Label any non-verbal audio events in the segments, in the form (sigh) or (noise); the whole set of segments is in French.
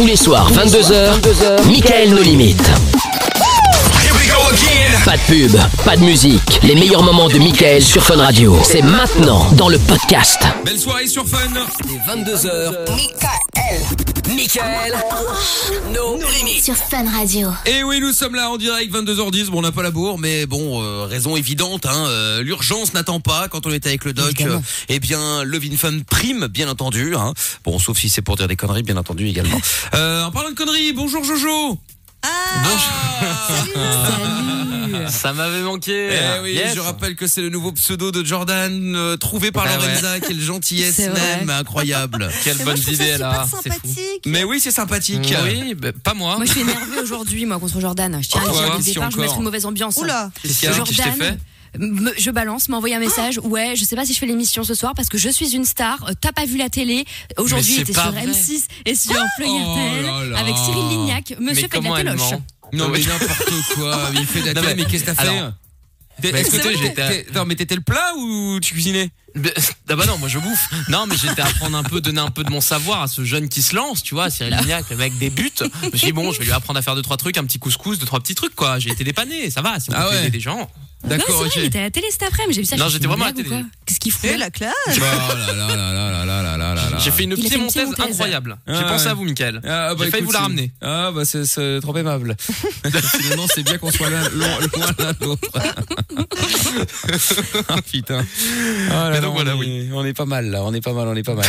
Tous les soirs, 22h, 22h Michael No Limites. Pas de pub, pas de musique. Les meilleurs moments de Michael sur Fun Radio. C'est maintenant dans le podcast. Belle soirée sur Fun. Les 22h. Michael. Michael. No Limites. Sur Fun Radio. Et oui, nous sommes là en direct, 22h10. Bon, on n'a pas la bourre, mais bon, euh, raison évidente, hein, euh, l'urgence n'attend pas. Quand on est avec le doc, euh, eh bien, Levin Fun prime, bien entendu. Hein. Bon, sauf si c'est pour dire des conneries, bien entendu également. (laughs) Euh, en parlant de conneries, bonjour Jojo. Ça m'avait manqué. Eh oui, Yes. je rappelle que c'est le nouveau pseudo de Jordan euh, trouvé par Ah ouais. Lorenza. Quelle gentillesse même, incroyable. (laughs) Quelle moi, bonne idée là. C'est. Mais oui, c'est sympathique. Oui, bah, pas moi. Moi, je suis énervée aujourd'hui, moi, contre Jordan. Je tiens à dire ouais, je vais mettre une mauvaise ambiance. Oula Qu'est-ce qu'il y a Qu'est-ce que je t'ai fait me- je balance, m'a envoyé un message. Ouais, je sais pas si je fais l'émission ce soir parce que je suis une star. Euh, T'as pas vu la télé Aujourd'hui, pas sur vrai. M6 et sur Play Oh RTL là. avec Cyril Lignac. Monsieur Mais fait de comment la téloche. Non, mais (laughs) n'importe quoi. (laughs) Il fait de la Non, télé, mais- mais qu'est-ce que t'as fait alors- T'es- Est-ce que t'es- j'étais- t'es- non, mais t'étais le plat ou tu cuisinais Ah bah non, moi je bouffe. Non, mais j'étais à apprendre un peu, donner un peu de mon savoir à ce jeune qui se lance, tu vois, Cyril Lignac, le mec des buts. Je me suis dit, bon, je vais lui apprendre à faire deux, trois trucs, un petit couscous, deux, trois petits trucs, quoi. J'ai été dépanné, ça va, si on Ah peut ouais. aider des gens. D'accord, ok. Il était à la télé cet après-midi, j'ai vu ça. Non, j'étais vraiment à la télé. Qu'est-ce qu'il fout la classe? Oh là là là là là là là j'ai fait une piémontaise piémontaise. incroyable. Ah J'ai pensé ouais. à vous, Michael. Ah, bah, J'ai failli vous la ramener. Ah bah c'est- trop aimable. (laughs) (laughs) Finalement c'est bien qu'on soit loin loin loin l'un de l'autre. (laughs) ah putain. Ah là Mais là, donc on, voilà, est, oui. on est pas mal là, on est pas mal, on est pas mal.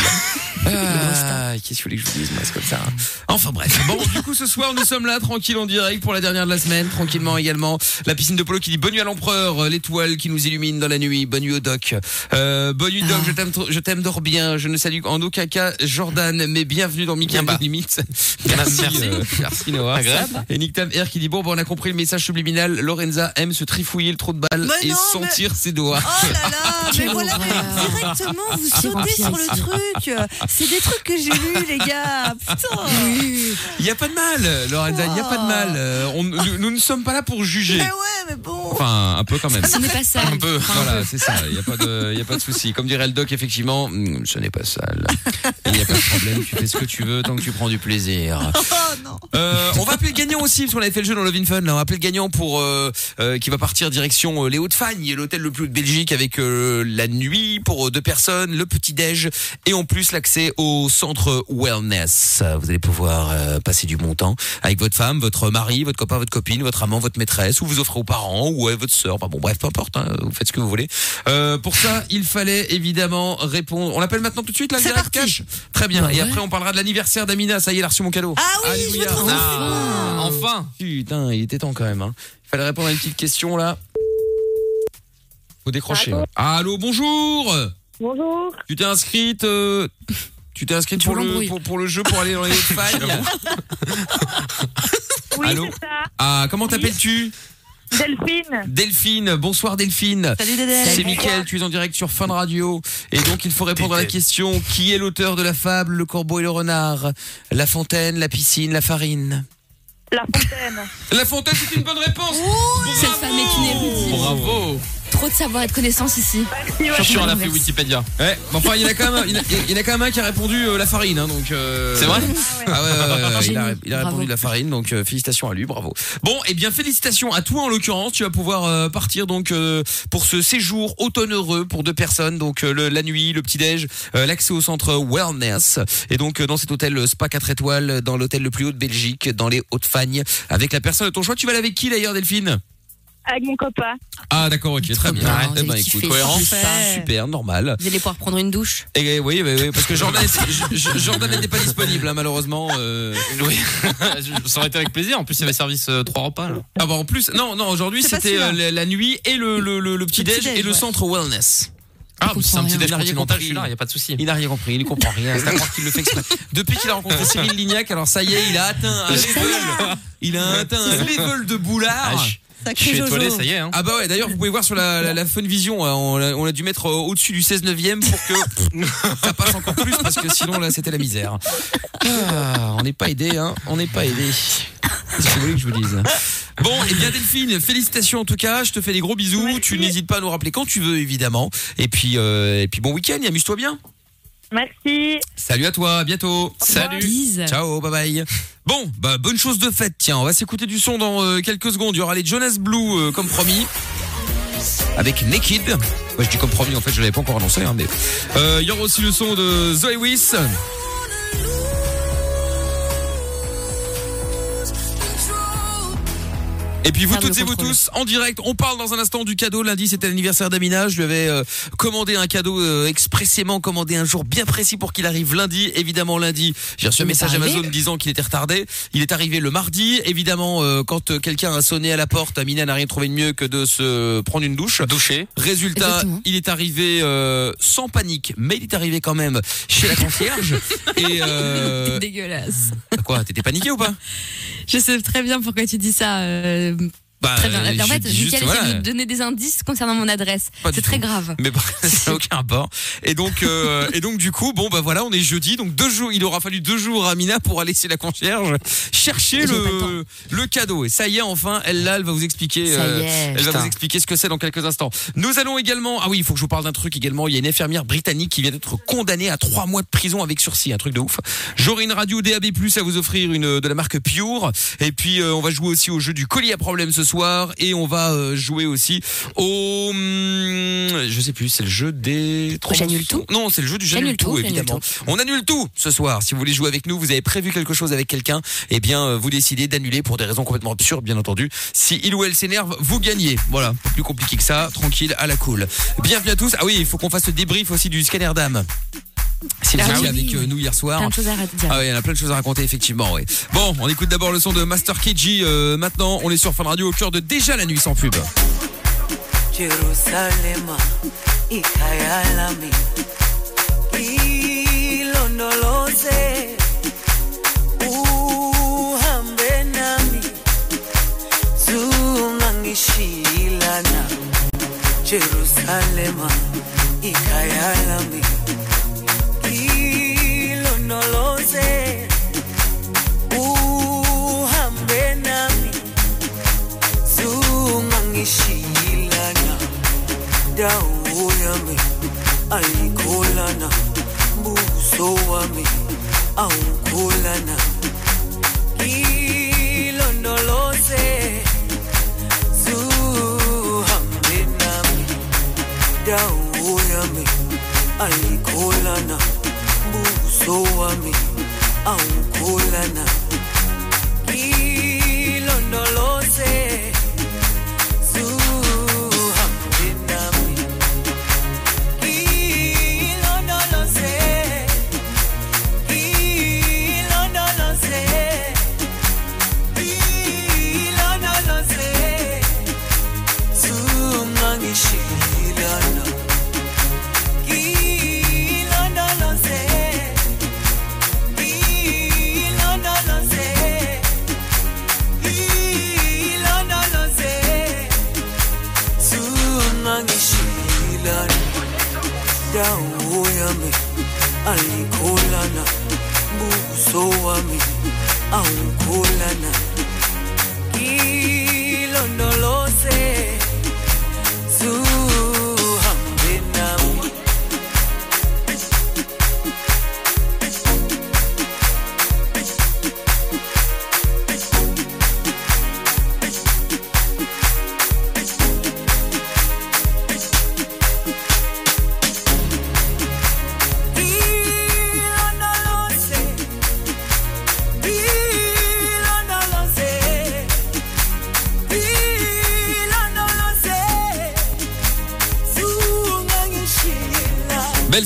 Ah, qu'est-ce que vous voulez que je vous dise moi, c'est comme ça. hein. Enfin bref. Bon, du coup ce soir nous sommes là tranquille en direct pour la dernière de la semaine, tranquillement également. La piscine de polo qui dit bonne nuit à l'empereur, euh, l'étoile qui nous illumine dans la nuit, bonne nuit au doc. Euh, bonne nuit doc, je t'aime je t'aime dors bien, je ne salue en aucun cas Jordan, mais bienvenue dans Mickey Bien. Limite. (laughs) Merci. euh, merci Noah. Agréable. Et Nick Tam R qui dit bon, bon on a compris le message subliminal. Lorenza aime se trifouiller le trou de balle Mais et non, sentir ses doigts. Oh là là, (laughs) mais voilà, horreur. directement, vous Ah, sautez sur le truc. C'est des trucs que j'ai lus, les gars. Putain. (laughs) Il y a pas de mal, Lorenza, il y a pas de mal. Euh, on- nous, nous ne sommes pas là pour juger. Mais ouais, mais bon. Enfin, un peu quand même. Ce n'est pas ça. Un peu. Voilà, c'est ça. Il y a pas de, il y a pas de souci. Comme dirait le doc, effectivement, hmm, ce n'est pas sale. Il n'y a pas de problème. Tu fais ce que tu veux tant que tu prends du plaisir. (laughs) Oh non. Euh, on va appeler le gagnant aussi parce qu'on avait fait le jeu dans Love in Fun. Là, on va appeler le gagnant pour euh, euh, qui va partir direction euh, les Hauts-de-Fagne, l'hôtel le plus haut de Belgique avec euh, la nuit pour euh, deux personnes, le petit déj et en plus l'accès au centre wellness. Vous allez pouvoir euh, passer du bon temps avec votre femme, votre mari, votre copain, votre copine, votre amant, votre maîtresse ou vous offrez aux parents ou à votre sœur. Enfin bon, bref, peu importe. hein, vous faites ce que vous voulez. Euh, pour ça, il fallait évidemment répondre. On l'appelle maintenant tout de suite direct parti. cash. Très bien. Bah et ouais. après, on parlera de l'anniversaire d'Amina. Ça y est, elle a reçu mon cadeau. Ah oui, je me Ah, enfin. Putain, il était temps quand même. Hein. Il fallait répondre à une petite question là. Faut décrocher. hein. Allô, bonjour. Bonjour. Tu t'es inscrite euh, Tu t'es inscrite Pour pour le, pour, pour le jeu pour aller dans les failles (laughs) Oui, Allô ça. Ah, comment t'appelles-tu? Delphine. Delphine. Bonsoir Delphine. Salut Dédé. C'est Mickaël, tu es en direct sur Fun Radio. Et donc, il faut répondre à la question qui est l'auteur de la fable Le corbeau et le renard? La fontaine, la piscine, la farine? La Fontaine. La fontaine, c'est une bonne réponse Cette femme est une érudite. Bravo. Trop de savoir et de connaissances ici. Je suis sur la Merci. fait Wikipédia. Ouais, mais enfin, il y en a quand même, un- il y en a- il y en a quand même un qui a répondu euh, la farine, hein, donc. euh, C'est vrai Ah ouais, ouais, ouais, ouais, il a, Génie. il a Bravo. répondu de la farine, donc euh, félicitations à lui, bravo. Bon, et bien félicitations à toi en l'occurrence, tu vas pouvoir euh, partir donc euh, pour ce séjour automne heureux pour deux personnes, donc euh, le- la nuit, le petit déj, euh, l'accès au centre wellness, et donc euh, dans cet hôtel euh, spa 4 étoiles, dans l'hôtel le plus haut de Belgique, dans les Hauts-de-Fagne, avec la personne de ton choix. Tu vas aller avec qui d'ailleurs, Delphine? Avec mon copain. Ah d'accord, ok, très bien. bien, Eh ben, écoute, cohérent, super. super, normal. Vous allez pouvoir prendre une douche. Et oui, oui, oui, parce que Jordan, (laughs) Jordan n'était pas disponible, hein, malheureusement. euh. Oui. (laughs) Ça aurait été avec plaisir. En plus, il y avait service euh, trois repas. Là. Ah bah en plus, non, non, aujourd'hui c'était euh, la, la nuit et le, le, le, le petit Le déj et le ouais. centre wellness. Ah, comprend c'est un petit déj continental. Je suis là. Il y a pas de souci. Il n'a rien compris, il ne comprend rien. C'est à croire qu'il le fait exprès. Depuis qu'il a rencontré Cyril Lignac, alors ça y est, il a atteint un level, il a atteint un level de boulard. Ah, je- suis étoilé, ça y est. Hein. Ah bah ouais, d'ailleurs vous pouvez voir sur la, la, la Fun Vision, hein, on, a, on a dû mettre euh, au-dessus du 16 neuvième pour que (laughs) ça passe encore plus parce que sinon là c'était la misère. Ah, on n'est pas aidé, hein, on n'est pas aidé. Qu'est-ce que vous voulez que je vous dise Bon, et bien Delphine, félicitations en tout cas, je te fais des gros bisous, Merci. tu n'hésites pas à nous rappeler quand tu veux évidemment. Et puis, euh, et puis bon week-end, et amuse-toi bien. Merci. Salut à toi, à bientôt. Salut. Bise. Ciao, bye bye. Bon, bah bonne chose de faite. Tiens, on va s'écouter du son dans euh, quelques secondes. Il y aura les Jonas Blue euh, comme promis. Avec Naked. Ouais, je dis comme promis, en fait, je l'avais pas encore annoncé, hein, mais euh, il y aura aussi le son de Zoé Wiss. Et puis vous Perdre toutes et vous tous en direct, on parle dans un instant du cadeau. Lundi c'était l'anniversaire d'Amina, je lui avais euh, commandé un cadeau euh, expressément commandé un jour bien précis pour qu'il arrive lundi. Évidemment lundi, j'ai reçu un message. Amazon disant qu'il était retardé. Il est arrivé le mardi. Évidemment euh, quand euh, quelqu'un a sonné à la porte, Amina n'a rien trouvé de mieux que de se prendre une douche. Douché. Résultat, Exactement. il est arrivé euh, sans panique, mais il est arrivé quand même chez la concierge. (laughs) et euh, dégueulasse. quoi, t'étais paniqué ou pas? Je sais très bien pourquoi tu dis ça. euh, Bah, très bien. euh, En je fait, voilà. essaie de me donner des indices concernant mon adresse. C'est très tout. grave. Mais bah, (laughs) ça n'a (laughs) aucun rapport. Et donc, euh, et donc du coup, bon bah voilà, on est jeudi, donc deux jours, il aura fallu deux jours à Mina pour aller chez la concierge chercher le le le cadeau. Et ça y est, enfin, elle là, elle va vous expliquer. Ça y euh, est. elle va vous expliquer ce que c'est dans quelques instants. Nous allons également, ah oui, il faut que je vous parle d'un truc également. Il y a une infirmière britannique qui vient d'être condamnée à trois mois de prison avec sursis, un truc de ouf. J'aurai une radio DAB+ à vous offrir une de la marque Pure. Et puis euh, on va jouer aussi au jeu du colis à problème ce soir et on va euh, jouer aussi au, hum, je sais plus, c'est le jeu des. J'annule tout Non, c'est le jeu du j'annule tout, tout, évidemment. On annule tout ce soir. Si vous voulez jouer avec nous, vous avez prévu quelque chose avec quelqu'un, eh bien euh, vous décidez d'annuler pour des raisons complètement absurdes, bien entendu. Si il ou elle s'énerve, vous gagnez. Voilà, plus compliqué que ça, tranquille, à la cool. Bienvenue à tous. Ah oui, il faut qu'on fasse le débrief aussi du scanner d'âme. C'est Ah oui. avec euh, nous hier soir. Plein de choses à dire. Ah oui, il y en a plein de choses à raconter effectivement. Oui. Bon, on écoute d'abord le son de Master KG. euh, maintenant, on est sur Fun Radio au cœur de déjà la nuit sans pub. Ikhaya unoloze uhambe nami zungangishiyilana dawo yami ayikholana buso wami awukholana ilondoloze uhambe nami dawo yami ayikholana lowa mina awukholana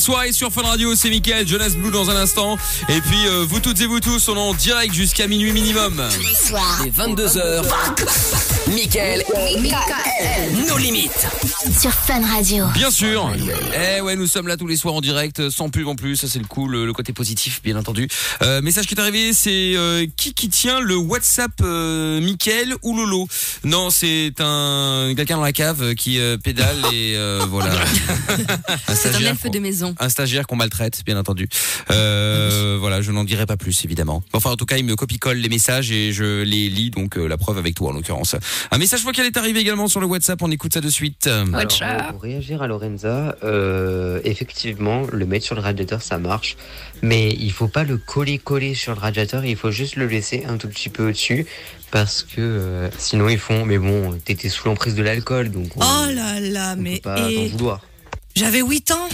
soirée sur Fun Radio, c'est Mickaël, Jonas Blue dans un instant. Et puis euh, vous toutes et vous tous, on est en direct jusqu'à minuit minimum. Les 22h. Mickaël. Nos limites. Sur Fun Radio. Bien sûr. Eh ouais, nous sommes là tous les soirs en direct, sans pub en plus. Ça c'est le cool, le, le côté positif, bien entendu. Euh, message qui est arrivé, c'est euh, qui qui tient le WhatsApp euh, Mickaël ou Lolo? Non, c'est un quelqu'un dans la cave qui euh, pédale et euh, (laughs) voilà. Un C'est un stagiaire elfe de maison. un stagiaire qu'on maltraite, bien entendu. Euh, voilà, je n'en dirai pas plus, évidemment. Enfin, en tout cas, il me copie-colle les messages et je les lis, donc euh, la preuve avec toi, en l'occurrence. Un message vocal est arrivé également sur le WhatsApp. On écoute ça de suite. Watch Alors, out. pour réagir à Lorenza, euh, effectivement, le mettre sur le radiateur, ça marche. Mais il faut pas le coller-coller sur le radiateur, il faut juste le laisser un tout petit peu au-dessus. Parce que euh, sinon ils font, mais bon, t'étais sous l'emprise de l'alcool, donc on, Oh là là, on mais peut pas t'en vouloir. j'avais 8 ans.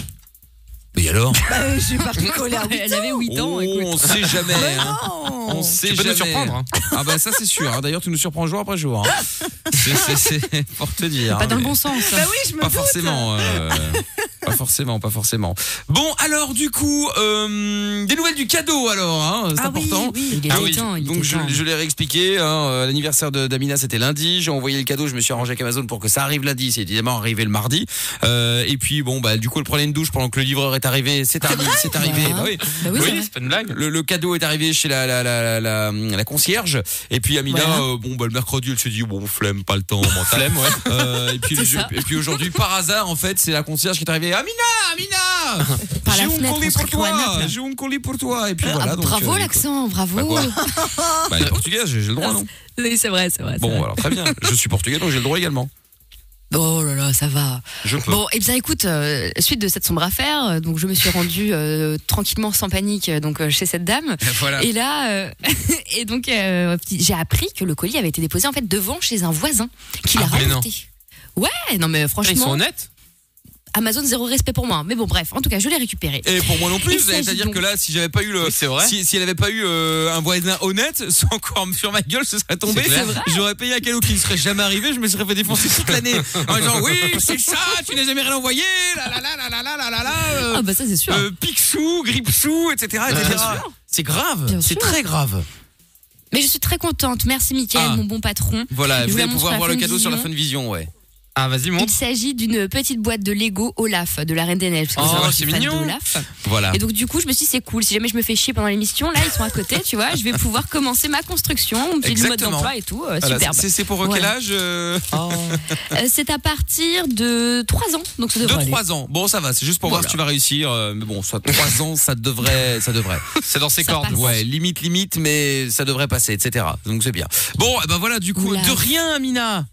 Et alors Bah, je suis partie (laughs) coller à 8 Elle avait 8 ans. Oh, écoute. On sait jamais. (laughs) hein. ans. On sait Tu peux nous jamais. surprendre, hein. Ah bah ça c'est sûr. hein. D'ailleurs tu nous surprends jour après jour. hein. (laughs) C'est- pour te dire. Pas hein, dans le bon sens. Bah oui, je me Pas doute. forcément. euh, (laughs) pas forcément, pas forcément. Bon, alors du coup, euh, des nouvelles du cadeau alors, hein, c'est Ah important. oui. Il Ah oui, temps, il donc était je, l'ai réexpliqué. Hein, euh, L'anniversaire de d'Amina c'était lundi. J'ai envoyé le cadeau. Je me suis arrangé avec Amazon pour que ça arrive lundi. C'est évidemment arrivé le mardi. Euh, et puis bon bah du coup elle prenait une douche pendant que le livreur est arrivé. C'est arrivé. C'est arrivé. Bah. Bah oui. Bah oui, c'est pas une blague. Le, le cadeau est arrivé chez la, la, la, la, la, la concierge. Et puis Amina, Voilà. euh, bon bah le mercredi elle se dit bon flemme, pas le temps, mental. Flemme, ouais. Euh, et puis, (laughs) et aujourd'hui, par hasard, en fait, c'est la concierge qui est arrivée. Amina, Amina, (laughs) Par la j'ai un fenêtre, colis on se pour retrouve à toi, j'ai un colis pour toi. Et puis Ah, voilà. donc, bravo euh, l'accent, bravo. Bah quoi (laughs) Bah, elle est portugaise, j'ai j'ai le droit, non Oui, c'est vrai, c'est vrai. c'est Bon, vrai. alors très bien. Je suis portugais, donc j'ai le droit également. Oh là là, ça va. Je peux. Bon, et bien écoute, euh, suite de cette sombre affaire, euh, donc je me suis rendue euh, tranquillement, sans panique, donc chez cette dame. (laughs) Voilà. Et là, (laughs) et donc j'ai appris que le colis avait été déposé en fait devant chez un voisin qui l'a Ah, rapporté. Ouais, non mais Ah, Ils sont franchement, honnêtes. Amazon zéro respect pour moi. Mais bon, bref, en tout cas, je l'ai récupéré. Et pour moi non plus, c'est-à-dire donc- que là, si j'avais pas eu le, Oui, c'est vrai. si, si elle avait pas eu euh, un voisin honnête, (laughs) c'est encore sur ma gueule, ce serait tombé. J'aurais payé un cadeau qui ne serait jamais arrivé, je me serais fait défoncer toute l'année. (laughs) En disant oui, c'est ça, tu n'as jamais rien envoyé, la la la la la la la la euh, Ah bah ça c'est sûr. euh, Picsou, Gripsou, etc. etc. C'est grave, c'est très grave. Mais je suis très contente. Merci Mickaël, Ah. mon bon patron. Voilà, Je vous allez pouvoir voir le cadeau sur la Funvision. Funvision, ouais. Ah, vas-y, Il montre. s'agit d'une petite boîte de Lego Olaf de la Reine des Neiges. parce que Oh, c'est mignon. d'Olaf. Voilà. Et donc du coup, je me suis dit c'est cool. Si jamais je me fais chier pendant l'émission, là ils sont à côté, tu vois, je vais pouvoir commencer ma construction, mon petit mode Exactement. d'emploi et tout, euh, Voilà, superbe. c'est c'est pour euh, quel Voilà. âge euh, (laughs) Euh, c'est à partir de 3 ans, donc ça De devrait aller. 3 ans. Bon, ça va, c'est juste pour voir si tu vas réussir. euh, Mais bon, soit 3 ans, ça devrait, ça devrait. C'est dans ses Ça cordes. passe. Ouais, limite, limite, mais ça devrait passer, etc. Donc c'est bien. Bon, et ben voilà, du coup, Oula. de rien, Amina.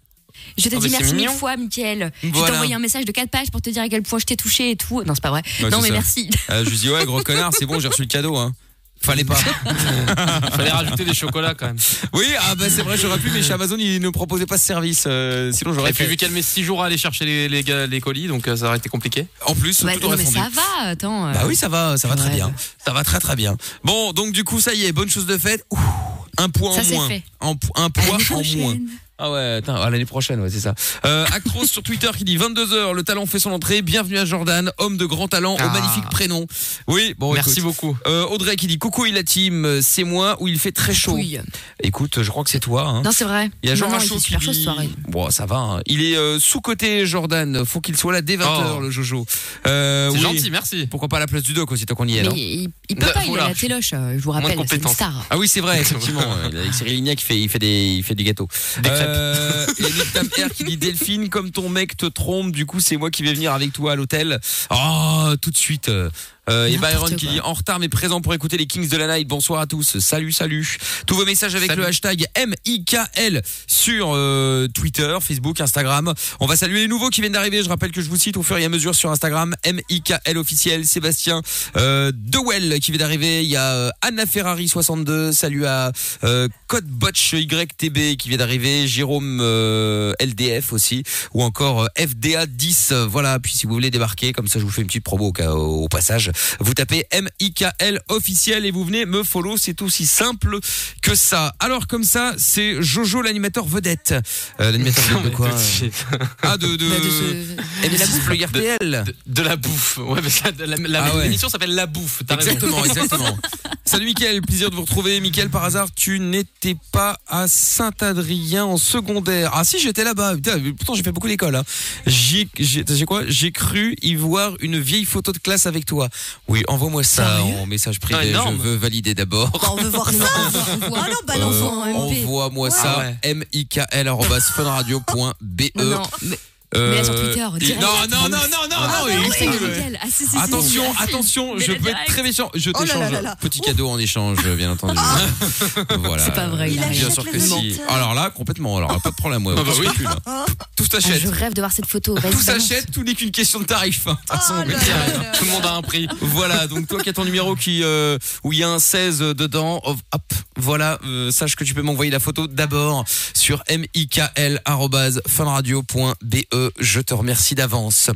Je te Oh, dis merci mille fois, Mickaël. Je t'ai envoyé un message de 4 pages pour te dire à quel point je t'ai touché et tout. Non, c'est pas vrai. Ouais, non, mais ça. merci. Euh, je lui dis ouais, gros connard, c'est bon, j'ai reçu le cadeau. Hein. Fallait pas. (laughs) Fallait rajouter des chocolats quand même. Oui, ah bah c'est vrai, j'aurais pu, mais chez Amazon ils ne proposaient pas ce service. euh, sinon j'aurais Et puis fait. vu qu'elle met 6 jours à aller chercher les, les, gars- les colis, donc euh, ça aurait été compliqué. En plus, Bah, tout non, aurait mais fondu. ça va, attends. euh, Bah oui, ça va, ça va très Ouais. bien. Ça va très très bien. Bon, donc du coup, ça y est, bonne chose de faite. Ouh, un point Ça, en c'est moins. fait. En un poids en moins. Ah ouais, attends, à l'année prochaine, ouais, c'est ça. Euh, Actros sur Twitter qui dit 22h, le talent fait son entrée. Bienvenue à Jordan, homme de grand talent, au Ah. magnifique prénom. Oui, bon, Merci écoute. beaucoup. Euh, Audrey qui dit coucou et la team, euh, c'est moi où il fait très chaud. Oui. Écoute, je crois que c'est toi. Hein. Non, c'est vrai. Il y a Jean Non, non, Rachaud fait qui super chaud ce dit... soir. Bon, ça va. hein. Il est euh, sous-côté Jordan. Faut qu'il soit là dès 20h, Oh. le Jojo. Euh, C'est oui. gentil, merci. Pourquoi pas à la place du doc aussi, tant qu'on y est, Mais non il, il peut pas, il oula, a la téloche, je vous rappelle, c'est une compétences. star. Ah oui, c'est vrai, (laughs) effectivement. Avec Cyril Lignac, qui fait, il fait des, il fait des gâteaux. Des. Euh, et qui dit Delphine, comme ton mec te trompe, du coup, c'est moi qui vais venir avec toi à l'hôtel. Oh, tout de suite. Euh, et Byron qui dit en retard mais présent pour écouter les Kings de la Night. Bonsoir à tous. Salut, salut. Tous vos messages avec Salut. le hashtag MIKL sur euh, Twitter, Facebook, Instagram. On va saluer les nouveaux qui viennent d'arriver. Je rappelle que je vous cite au fur et à mesure sur Instagram MIKL officiel. Sébastien euh, Dewell qui vient d'arriver. Il y a euh, Anna Ferrari 62. Salut à euh, Code Botch YTB qui vient d'arriver. Jérôme euh, LDF aussi ou encore euh, FDA 10. Euh, Voilà. Puis si vous voulez débarquer, comme ça je vous fais une petite promo au, cas- au passage. Vous tapez MIKL officiel et vous venez me follow. C'est aussi simple que ça. Alors comme ça, c'est Jojo l'animateur vedette. Euh, l'animateur vedette de quoi de suite. Ah de de, (laughs) de ce- de la bouffe RTL. De, de la bouffe. Ouais, mais ça, la, la- Ah ouais. l'émission s'appelle La Bouffe. Exactement, (laughs) exactement. Salut Mickaël, plaisir de vous retrouver. Mickaël, par hasard, tu n'étais pas à Saint-Adrien en secondaire. Ah si, j'étais là-bas. Pourtant, j'ai fait beaucoup d'école. Hein. J'ai quoi? J'ai cru y voir une vieille photo de classe avec toi. Oui, envoie-moi ça en message Ah, privé. énorme. Je veux valider d'abord. Bah, on veut voir (laughs) ça. Ah non, balance Euh, en MP. Envoie-moi Ah ça. ouais. Mais Euh, Mais sur Twitter, direct. Non, non, non, non, non, Ah, non. oui. Ah, si, si, si, Attention, si. attention, je peux être très méchant. Je Oh là là t'échange. là là. Petit cadeau en échange, bien entendu. (laughs) voilà. C'est pas vrai, il Bien arrive. sûr que si. Alors là, complètement. Alors là, pas de problème. Ouais, Ah bah oui. hein. Tout Ah, s'achète. je rêve de voir cette photo. Tout s'achète, tout n'est qu'une question de tarif. De toute façon, Oh là là là là Tout le monde a un prix. Voilà, donc toi qui as ton numéro qui euh, où il y a un 16 dedans, hop, hop, voilà, euh, sache que tu peux m'envoyer la photo d'abord sur mikl@funradio.be. Je te remercie d'avance.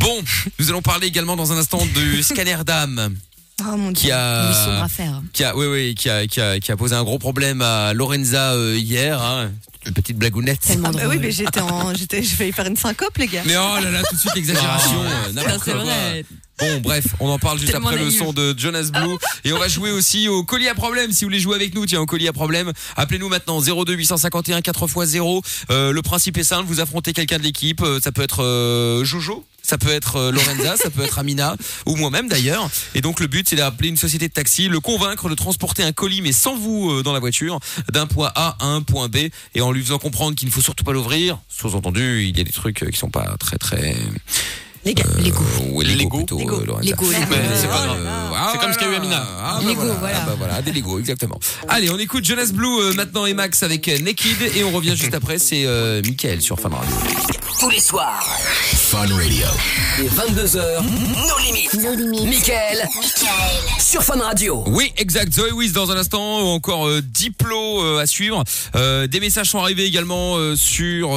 Bon, nous allons parler également dans un instant du scanner d'âme Oh mon qui dieu. Sombre a qui a oui oui, qui a qui a qui a posé un gros problème à Lorenza euh, hier hein. Une petite blagounette. Tellement Ah bah drôle. oui, mais j'étais en, (laughs) j'étais, je vais y faire une syncope, les gars. Mais oh là là, tout de suite l'exagération, euh, n'importe c'est quoi. vrai. Bon, bref, on en parle juste Tellement après le naïf. son de Jonas Blue. Et on va jouer aussi au colis à problème. Si vous voulez jouer avec nous, tiens, au colis à problème, appelez-nous maintenant 02 851 4x0. Euh, le principe est simple, vous affrontez quelqu'un de l'équipe. Euh, Ça peut être euh, Jojo. Ça peut être euh, Lorenza, ça peut être Amina ou moi-même d'ailleurs. Et donc le but c'est d'appeler une société de taxi, le convaincre de transporter un colis mais sans vous euh, dans la voiture d'un point A à un point B et en lui faisant comprendre qu'il ne faut surtout pas l'ouvrir. Sous-entendu, il y a des trucs euh, qui sont pas très très. Lego. Ouais, Lego, Lego. plutôt, Lego. euh. Lego, Lego. C'est pas Euh, grave. ah, C'est comme ce qu'a eu Amina. Ah, bah Lego, voilà. Ah, bah voilà, des Lego, exactement. Allez, on écoute Jonas Blue euh, maintenant et Max avec euh, Naked et on revient juste après. C'est euh, Mickaël sur Fun Radio. Tous les soirs. Fun Radio. Les 22h. Nos limites. Nos limites. Michael. Sur Fun Radio. Oui, exact. Zoé Wiz dans un instant. Encore euh, Diplo euh, à suivre. Euh, des messages sont arrivés également euh, sur.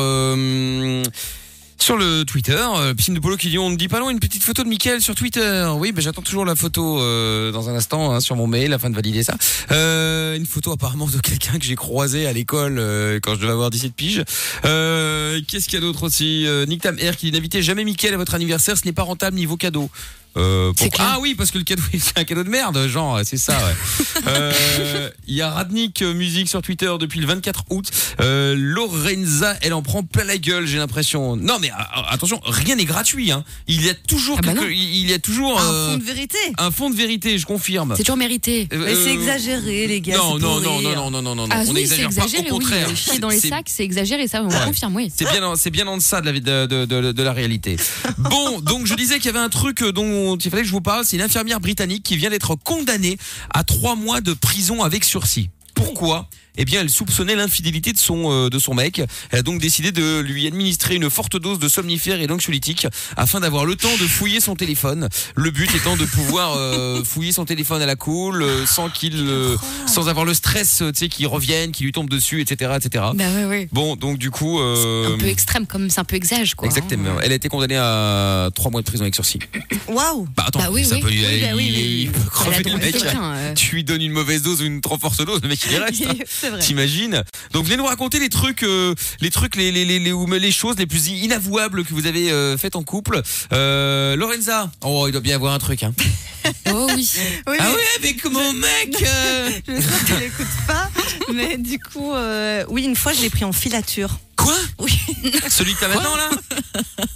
Sur le Twitter, euh, Piscine de Polo qui dit on ne dit pas non une petite photo de Mickaël sur Twitter. Oui, ben j'attends toujours la photo euh, dans un instant hein, sur mon mail afin de valider ça. Euh, une photo apparemment de quelqu'un que j'ai croisé à l'école quand je devais avoir 17 piges. Qu'est-ce qu'il y a d'autre aussi Nick Tam R qui dit n'invitez jamais Mickaël à votre anniversaire, ce n'est pas rentable niveau cadeau. Euh, clair. ah oui, parce que le cadeau, (laughs) c'est un cadeau de merde, genre, c'est ça. Ouais. (laughs) Euh, Il y a Radnik euh, Musique sur Twitter depuis le 24 août. Euh, Lorenza, elle en prend plein la gueule, j'ai l'impression. Non, mais attention, rien n'est gratuit. Hein. Il y a toujours, Ah bah quelque- il y a toujours Un euh, fond de vérité. un fond de vérité, je confirme. C'est toujours mérité. Euh, Mais c'est exagéré, les gars. Non, non, pour non, non, non, non, non, non, Ah on oui, c'est n'exagère pas. exagéré, Au oui. contraire, Chier dans les sacs, c'est exagéré, ça, on Ouais. confirme, oui. C'est bien, en- c'est bien en deçà de la, de, de, de, de la réalité. (laughs) Bon, donc je disais qu'il y avait un truc dont il fallait que je vous parle. C'est une infirmière britannique qui vient d'être condamnée à trois mois de prison avec sursis. Pourquoi? Eh bien, elle soupçonnait l'infidélité de son euh, de son mec. Elle a donc décidé de lui administrer une forte dose de somnifères et d'anxiolytiques afin d'avoir le temps de fouiller son téléphone. Le but étant de pouvoir euh, (laughs) fouiller son téléphone à la cool, euh, sans qu'il, euh, sans avoir le stress, tu sais, qui revienne, qui lui tombe dessus, etc., etc. Bah ouais, ouais. Bon, donc du coup, euh, Un peu extrême, comme c'est un peu exagé, quoi. Exactement. hein. Elle a été condamnée à trois mois de prison avec sursis. Waouh. Bah attends, Bah oui, ça oui. peut lui, Oui, bah oui, il, oui, oui. il peut crever le mec. quelqu'un, euh. Tu lui donnes une mauvaise dose ou une trop forte dose, le mec il reste. hein. (laughs) T'imagines Donc venez nous raconter les trucs, euh, les trucs, les les les les, ou les choses les plus inavouables que vous avez euh, faites en couple. Euh, Lorenza, oh il doit bien y avoir un truc. Hein. (laughs) Oh oui. Oui, Ah mais ouais, avec mon mec. euh. (laughs) je sais qu'il n'écoute pas. Mais du coup, euh, oui, une fois, je l'ai pris en filature. Quoi Oui. (laughs) Celui que t'as maintenant là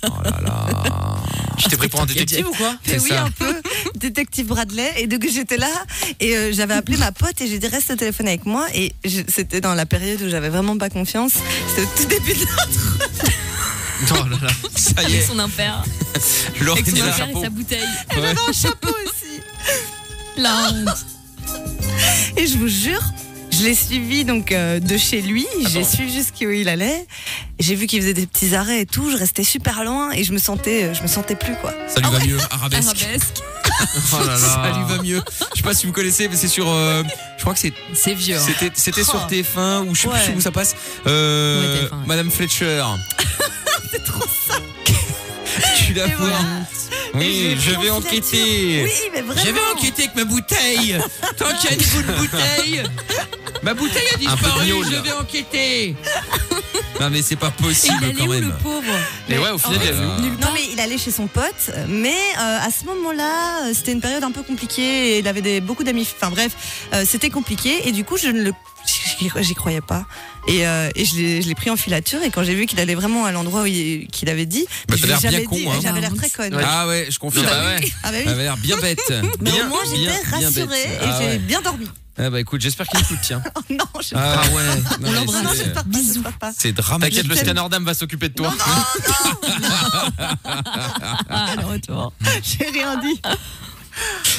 Oh là là. (laughs) Tu t'es pris pour un détective ou quoi Mais oui, un peu. (laughs) Détective Bradley. Et donc, j'étais là et euh, j'avais appelé ma pote et j'ai dit reste au téléphone avec moi. Et je- c'était dans la période où j'avais vraiment pas confiance. C'était au tout début de notre. Oh là là. Ça y Avec est, son impair. Avec son impair et sa bouteille. Elle avait un chapeau aussi. La honte. Et je vous jure, je l'ai suivi donc euh, de chez lui. J'ai Attends. suivi jusqu'où il allait. J'ai vu qu'il faisait des petits arrêts et tout. Je restais super loin et je me sentais, euh, je me sentais plus quoi. Ça lui va mieux, arabesque. Arabesque. (laughs) Oh là là. Ça lui va mieux. Je sais pas si vous connaissez, mais c'est sur. euh, je crois que c'est C'est vieux. hein. C'était, sur Oh. TF1 ou je sais Ouais. plus où ça passe. Euh, Ouais, TF1, ouais. Madame Fletcher. (laughs) C'est trop ça. (laughs) tu la vois. voilà. Oui, je vais enquêter. Oui, mais vraiment. Je vais enquêter avec ma bouteille. Tant qu'il y a une bout de bouteille. Ma bouteille a disparu. Je vais enquêter. (laughs) Non mais c'est pas possible il allait quand où, même. le pauvre? Et ouais, au final, il Non mais il allait chez son pote, mais euh, à ce moment-là, c'était une période un peu compliquée et il avait des, beaucoup d'amis. Enfin bref, euh, c'était compliqué et du coup je ne le, j'y croyais pas. Et, euh, et je l'ai je l'ai pris en filature. Et quand j'ai vu qu'il allait vraiment à l'endroit où il- qu'il avait dit, Bah, ai l'air bien jamais con, dit. hein. J'avais l'air très conne. Ah ouais, je confirme. Bah ouais. Ah bah oui. Elle avait l'air bien bête. (laughs) Mais bien, au moins j'étais bien, bien bête. rassurée et Ah j'ai ouais. bien dormi. Ah bah écoute, j'espère qu'il écoute, tiens. (laughs) Oh non, je Ah ouais. Non, mais c'est- pas, pas. C'est dramatique. T'inquiète, le scanner d'âme va s'occuper de toi. Ah, le retour. J'ai rien dit.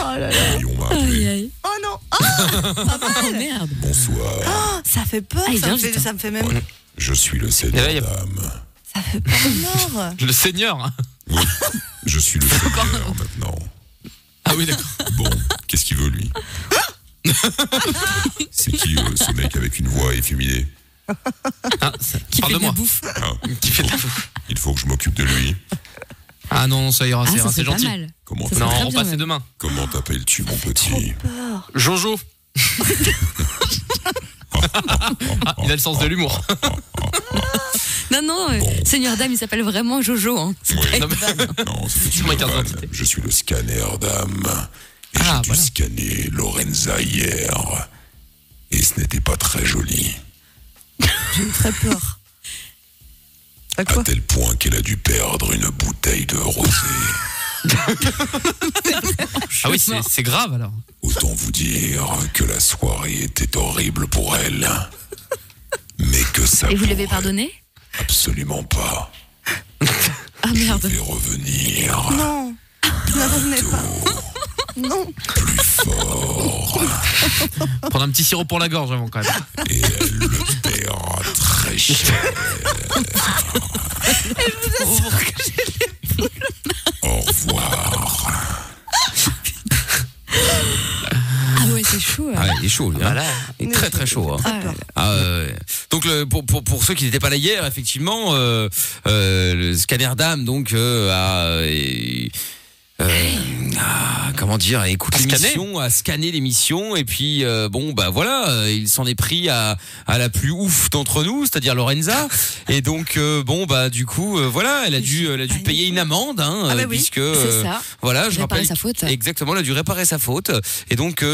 Oh là là. Et on m'a appelé. Aïe, aïe. Oh non. Ah, (laughs) Oh merde. Bonsoir. oh, ça fait peur. Ah, il ça, me vient fait, vite, hein. ça me fait même. Je suis le Seigneur d'âme. Ça fait peur. (laughs) Le seigneur. Oui, je suis le Seigneur maintenant. Ah oui, d'accord. Bon, qu'est-ce qu'il veut lui? (laughs) C'est qui euh, ce mec avec une voix efféminée Ah, Qui parle fait de moi. Ah, (laughs) Qui fait de la bouffe. Il faut que je m'occupe de lui. Ah non, ça ira, Ah, ça c'est pas gentil. mal. Comment, Ça, Non, très on bien, même. demain. comment t'appelles-tu mon petit. Jojo. Ah, (laughs) il a le sens de l'humour. Non, non, euh, Seigneur Dame, il s'appelle vraiment Jojo. Hein. C'est Oui. pas une Non, mais- vanne. Non, c'est C'est une ma carte vanne. d'identité. Je suis le scanner d'âme. Et Ah, j'ai dû scanner Lorenza hier. Et ce n'était pas très joli. J'ai eu très peur. À À tel point qu'elle a dû perdre une bouteille de rosé. (laughs) Ah oui, c'est c'est grave alors. Autant vous dire que la soirée était horrible pour elle. Mais que ça Et vous l'avez pardonné? Absolument pas. Ah merde. Je vais revenir Non. Ne revenez pas. Non. plus fort. Prendre un petit sirop pour la gorge avant quand même. Et elle le paiera très cher. Au revoir. Ah ouais, c'est chaud. Ah, il est chaud, lui. hein. Voilà. Il est très très chaud. hein. Ah, Ah, euh, donc le, pour, pour, pour ceux qui n'étaient pas là hier, effectivement, euh, euh, le scanner d'âme donc euh, a, euh, euh, a- comment dire, écoute A scanné. l'émission, a scanné l'émission et puis euh, bon bah voilà, euh, il s'en est pris à, à la plus ouf d'entre nous, c'est-à-dire Lorenza (laughs) et donc euh, bon bah du coup euh, voilà, elle a dû elle a dû payer une amende hein, Ah bah oui, puisque ça. voilà, je rappelle sa faute. Exactement, elle a dû réparer sa faute. Et donc,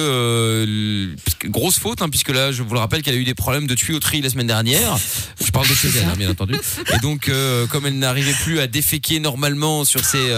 grosse faute, hein, puisque là, je vous le rappelle qu'elle a eu des problèmes de tuyauterie la semaine dernière. Je parle de chez elle, hein, bien entendu. Et donc, comme elle n'arrivait plus à déféquer normalement sur ses,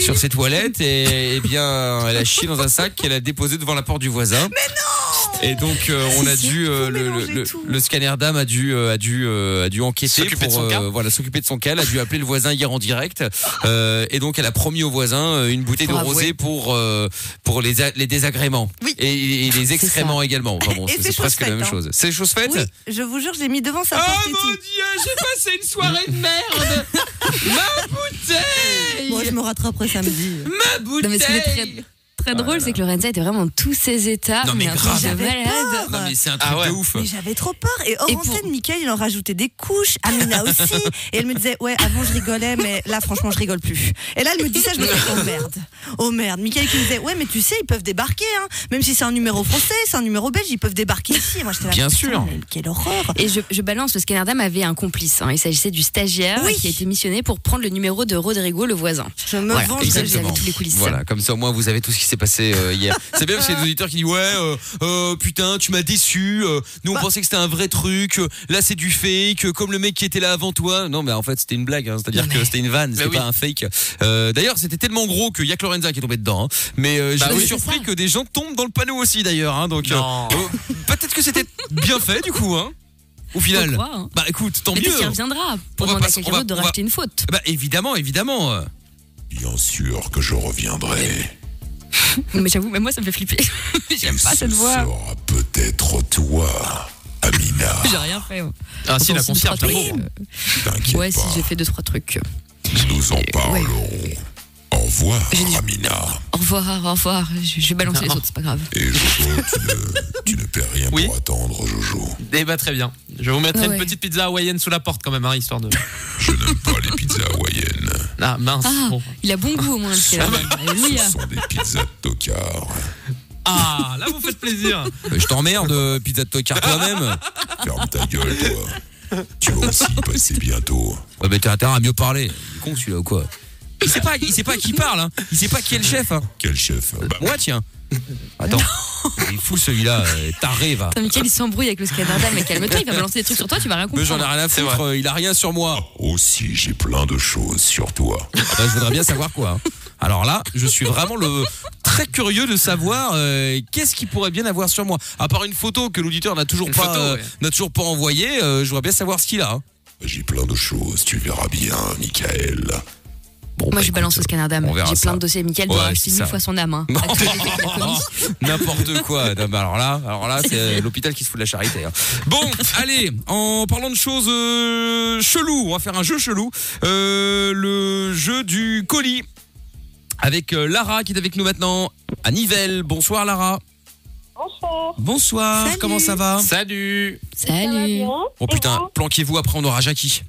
sur ses toilettes, et, eh bien, elle a chié dans un sac qu'elle a déposé devant la porte du voisin. Mais non Et donc, euh, on a dû, euh, le, scanner d'âme a dû, euh, a dû, euh, a dû enquêter de pour, son cas. euh, voilà, s'occuper de son cas. Elle a dû appeler le voisin hier en direct. Euh, et donc, elle a promis au voisin une bouteille Faut de avouer. rosé pour, euh, pour les, a- les désagréments. Oui. Et, et les excréments également. Enfin bon, c'est presque la même hein. chose. C'est chose faite Oui, je vous jure, je l'ai mis devant sa Oh porte et mon tout. dieu, j'ai passé une soirée de merde (laughs) Ma bouteille Moi, je me rattraperai samedi. Ma bouteille Non, mais très, drôle, c'est que Lorenza était vraiment en tous ses états. Non, mais grave. J'avais malade. peur. Non mais c'est un truc Ah ouais. de ouf Mais j'avais trop peur. Et hors pour- antenne, Mickaël, il en rajoutait des couches. Amina (laughs) aussi. Et elle me disait, ouais, avant je rigolais, mais là, franchement, je rigole plus. Et là, elle me dit ça, je me dis, oh merde. Oh merde. Mickaël qui me disait, ouais, mais tu sais, ils peuvent débarquer, hein. Même si c'est un numéro français, c'est un numéro belge, ils peuvent débarquer ici. Et moi, j'étais là, Bien sûr. mais quelle horreur. Et je, je balance, le scanner d'âme avait un complice. hein. Il s'agissait du stagiaire Oui. qui a été missionné pour prendre le numéro de Rodrigo, le voisin. Je me Voilà, venge j'avais tous les coulisses. Voilà, comme ça au moins vous avez tout ce qui s'est passé euh, hier. C'est bien parce qu'il y a des auditeurs qui disent ouais, euh, euh, putain, tu m'as déçu. euh, nous on Bah. pensait que c'était un vrai truc. euh, là c'est du fake. euh, comme le mec qui était là avant toi. Non mais en fait c'était une blague. hein, C'est-à-dire que c'était une vanne, c'était oui. pas un fake. Euh, D'ailleurs c'était tellement gros qu'il y a que Lorenza qui est tombé dedans. hein. Mais euh, Bah été surpris que des gens tombent dans le panneau aussi d'ailleurs. Hein, donc euh, Non. euh, peut-être que c'était bien fait du coup. Hein, au final. Hein. Bah écoute, tant Mais mieux. qu'il reviendra pour On va demander pas- à quelqu'un d'autre de va- racheter une faute. Bah évidemment, évidemment. Bien sûr que je reviendrai. (laughs) Mais j'avoue, même moi ça me fait flipper. (laughs) J'aime pas ce cette voix. sera peut-être toi, Amina. (laughs) J'ai rien fait. ouais. Ah si, la concierge, T'inquiète Ouais, si j'ai fait deux trois trucs. Nous en parlerons. Au revoir, Amina. Au revoir, au revoir. Je, je vais balancer les autres, c'est pas grave. Et Jojo, tu ne, tu ne perds rien Oui. pour attendre, Jojo. Eh bah très bien. Je vais vous mettre Ah une ouais. petite pizza hawaïenne sous la porte quand même, hein, histoire de. Je n'aime pas les pizzas hawaïennes. Ah mince. Ah, Bon. il a bon goût au moins. le scanner d'âme. Alléluia. Ce sont des pizzas de tocard. Ah, là vous faites plaisir. Bah, je t'emmerde, euh, pizza de tocard toi-même. Ferme ta gueule, toi. Tu vas aussi passer bientôt. Ouais, mais t'as intérêt à mieux parler. Con celui-là ou quoi? Il sait pas, il sait pas à qui il parle. Hein. Il sait pas qui est le chef. Hein. Quel chef Bah, Moi, tiens. (laughs) Attends. Il est fou celui-là. euh, Taré, va. Putain, Mickaël, il s'embrouille avec le scanner d'âme, mais calme-toi, il va balancer des trucs sur toi, tu vas rien Mais j'en ai rien à foutre. euh, Il a rien sur moi. Aussi, j'ai plein de choses sur toi. Ah bah, je voudrais bien savoir quoi. hein. Alors là, je suis vraiment le très curieux de savoir euh, qu'est-ce qu'il pourrait bien avoir sur moi. À part une photo que l'auditeur n'a toujours Une pas photo, euh, ouais. n'a toujours pas envoyée, euh, je voudrais bien savoir ce qu'il a. hein. J'ai plein de choses, tu verras bien, Michael. Bon, Moi, bah, je écoute, balance au scanner d'âme. on verra J'ai plein de dossiers. Mickaël Ouais, doit c'est acheter mille fois son âme. Hein. (laughs) (laughs) N'importe quoi. Non, bah alors là, alors là, c'est (laughs) l'hôpital qui se fout de la charité. hein. Bon, allez, en parlant de choses euh, cheloues, on va faire un jeu chelou. Euh, le jeu du colis. Avec euh, Lara qui est avec nous maintenant à Nivelles. Bonsoir Lara. Bonsoir. Bonsoir. Salut. Comment ça va? Salut. Salut. Oh putain, planquez-vous après on aura Jackie.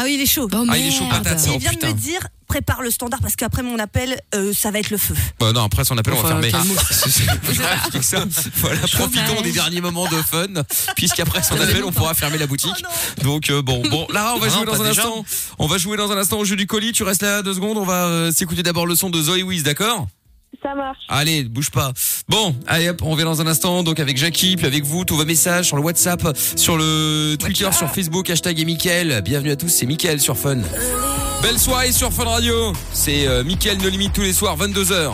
Ah oui, il est chaud. Oh, Ah, il est chaud patate, ça. Il Oh, vient de me dire prépare le standard parce qu'après mon appel, euh, ça va être le feu. Bah non, après son appel, on va fermer. (laughs) Voilà, profitons Chômage. des derniers moments de fun, puisqu'après son appel, on pourra fermer la boutique. Donc euh, bon, bon, Lara, on va Non, jouer dans un déjà. instant. On va jouer dans un instant au jeu du colis. Tu restes là deux secondes. On va euh, s'écouter d'abord le son de Zoé Wiz, d'accord? Ça marche. Allez, bouge pas. Bon, allez hop, on revient dans un instant. Donc avec Jackie, puis avec vous, tous vos messages sur le WhatsApp, sur le Twitter, sur Facebook, hashtag et Mickaël. Bienvenue à tous, c'est Mickaël sur Fun. Belle soirée sur Fun Radio. C'est euh, Mickaël No Limite tous les soirs, 22h.